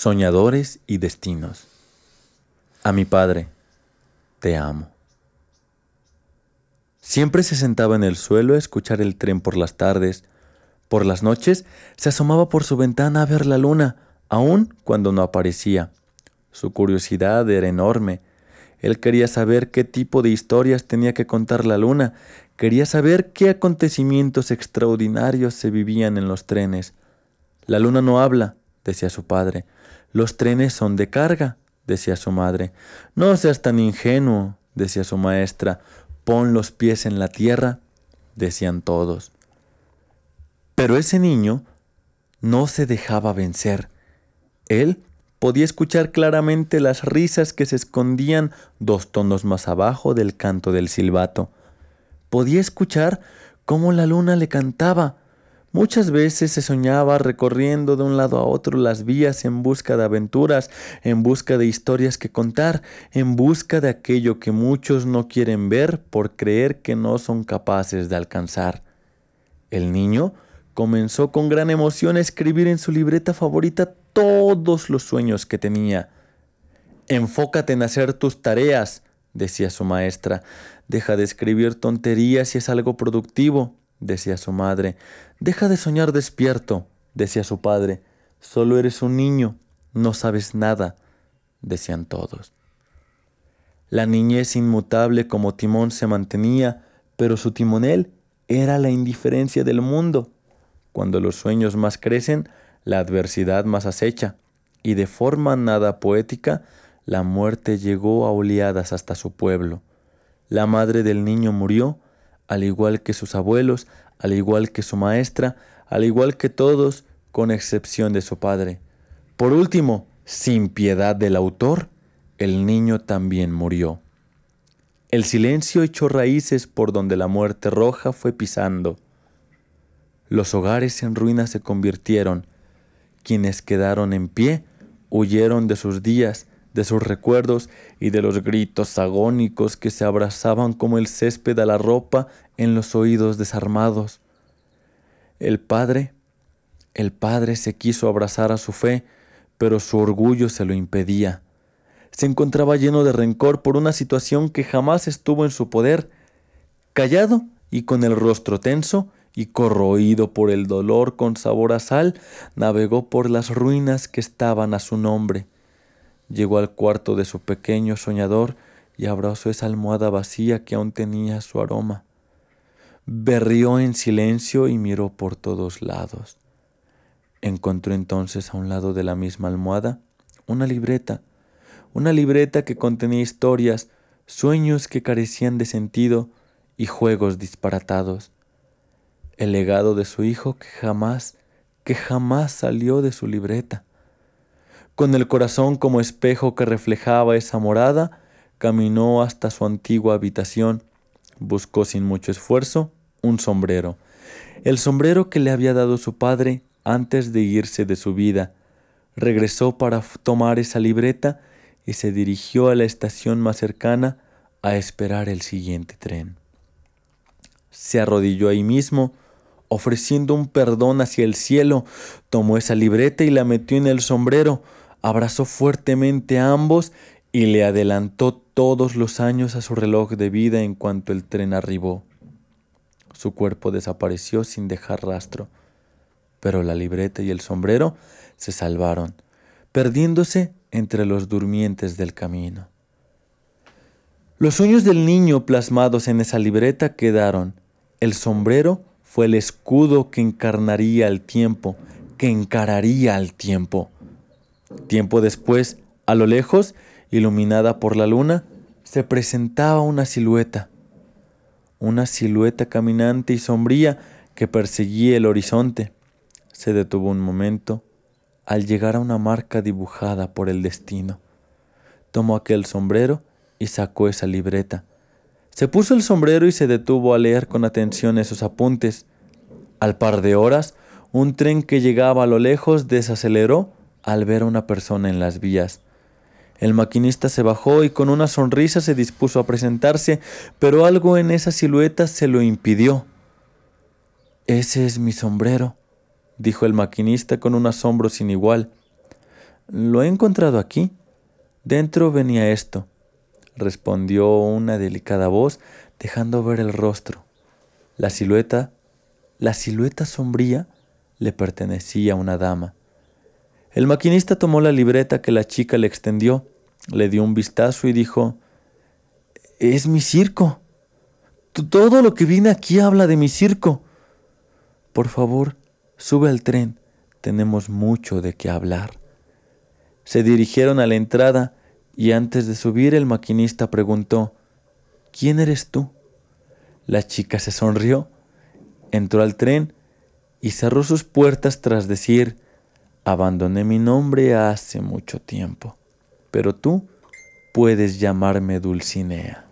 Soñadores y destinos. A mi padre, te amo. Siempre se sentaba en el suelo a escuchar el tren por las tardes. Por las noches se asomaba por su ventana a ver la luna, aun cuando no aparecía. Su curiosidad era enorme. Él quería saber qué tipo de historias tenía que contar la luna, quería saber qué acontecimientos extraordinarios se vivían en los trenes. La luna no habla, decía su padre. Los trenes son de carga, decía su madre. No seas tan ingenuo, decía su maestra. Pon los pies en la tierra, decían todos. Pero ese niño no se dejaba vencer. Él podía escuchar claramente las risas que se escondían dos tonos más abajo del canto del silbato. Podía escuchar cómo la luna le cantaba, Muchas veces se soñaba recorriendo de un lado a otro las vías en busca de aventuras, en busca de historias que contar, en busca de aquello que muchos no quieren ver por creer que no son capaces de alcanzar. El niño comenzó con gran emoción a escribir en su libreta favorita todos los sueños que tenía. Enfócate en hacer tus tareas, decía su maestra. Deja de escribir tonterías si es algo productivo decía su madre. Deja de soñar despierto, decía su padre. Solo eres un niño, no sabes nada, decían todos. La niñez inmutable como timón se mantenía, pero su timonel era la indiferencia del mundo. Cuando los sueños más crecen, la adversidad más acecha, y de forma nada poética, la muerte llegó a oleadas hasta su pueblo. La madre del niño murió, al igual que sus abuelos, al igual que su maestra, al igual que todos, con excepción de su padre. Por último, sin piedad del autor, el niño también murió. El silencio echó raíces por donde la muerte roja fue pisando. Los hogares en ruinas se convirtieron. Quienes quedaron en pie huyeron de sus días, de sus recuerdos y de los gritos agónicos que se abrazaban como el césped a la ropa en los oídos desarmados. El padre, el padre se quiso abrazar a su fe, pero su orgullo se lo impedía. Se encontraba lleno de rencor por una situación que jamás estuvo en su poder. Callado y con el rostro tenso y corroído por el dolor con sabor a sal, navegó por las ruinas que estaban a su nombre. Llegó al cuarto de su pequeño soñador y abrazó esa almohada vacía que aún tenía su aroma. Berrió en silencio y miró por todos lados. Encontró entonces a un lado de la misma almohada una libreta, una libreta que contenía historias, sueños que carecían de sentido y juegos disparatados. El legado de su hijo que jamás, que jamás salió de su libreta. Con el corazón como espejo que reflejaba esa morada, caminó hasta su antigua habitación, buscó sin mucho esfuerzo un sombrero, el sombrero que le había dado su padre antes de irse de su vida. Regresó para tomar esa libreta y se dirigió a la estación más cercana a esperar el siguiente tren. Se arrodilló ahí mismo, ofreciendo un perdón hacia el cielo, tomó esa libreta y la metió en el sombrero, abrazó fuertemente a ambos y le adelantó todos los años a su reloj de vida en cuanto el tren arribó. Su cuerpo desapareció sin dejar rastro, pero la libreta y el sombrero se salvaron, perdiéndose entre los durmientes del camino. Los sueños del niño plasmados en esa libreta quedaron. El sombrero fue el escudo que encarnaría el tiempo, que encararía al tiempo. Tiempo después, a lo lejos, iluminada por la luna, se presentaba una silueta, una silueta caminante y sombría que perseguía el horizonte. Se detuvo un momento al llegar a una marca dibujada por el destino. Tomó aquel sombrero y sacó esa libreta. Se puso el sombrero y se detuvo a leer con atención esos apuntes. Al par de horas, un tren que llegaba a lo lejos desaceleró al ver a una persona en las vías. El maquinista se bajó y con una sonrisa se dispuso a presentarse, pero algo en esa silueta se lo impidió. Ese es mi sombrero, dijo el maquinista con un asombro sin igual. Lo he encontrado aquí. Dentro venía esto, respondió una delicada voz, dejando ver el rostro. La silueta, la silueta sombría, le pertenecía a una dama. El maquinista tomó la libreta que la chica le extendió, le dio un vistazo y dijo, Es mi circo. Todo lo que viene aquí habla de mi circo. Por favor, sube al tren. Tenemos mucho de qué hablar. Se dirigieron a la entrada y antes de subir el maquinista preguntó, ¿Quién eres tú? La chica se sonrió, entró al tren y cerró sus puertas tras decir, abandoné mi nombre hace mucho tiempo, pero tú puedes llamarme Dulcinea.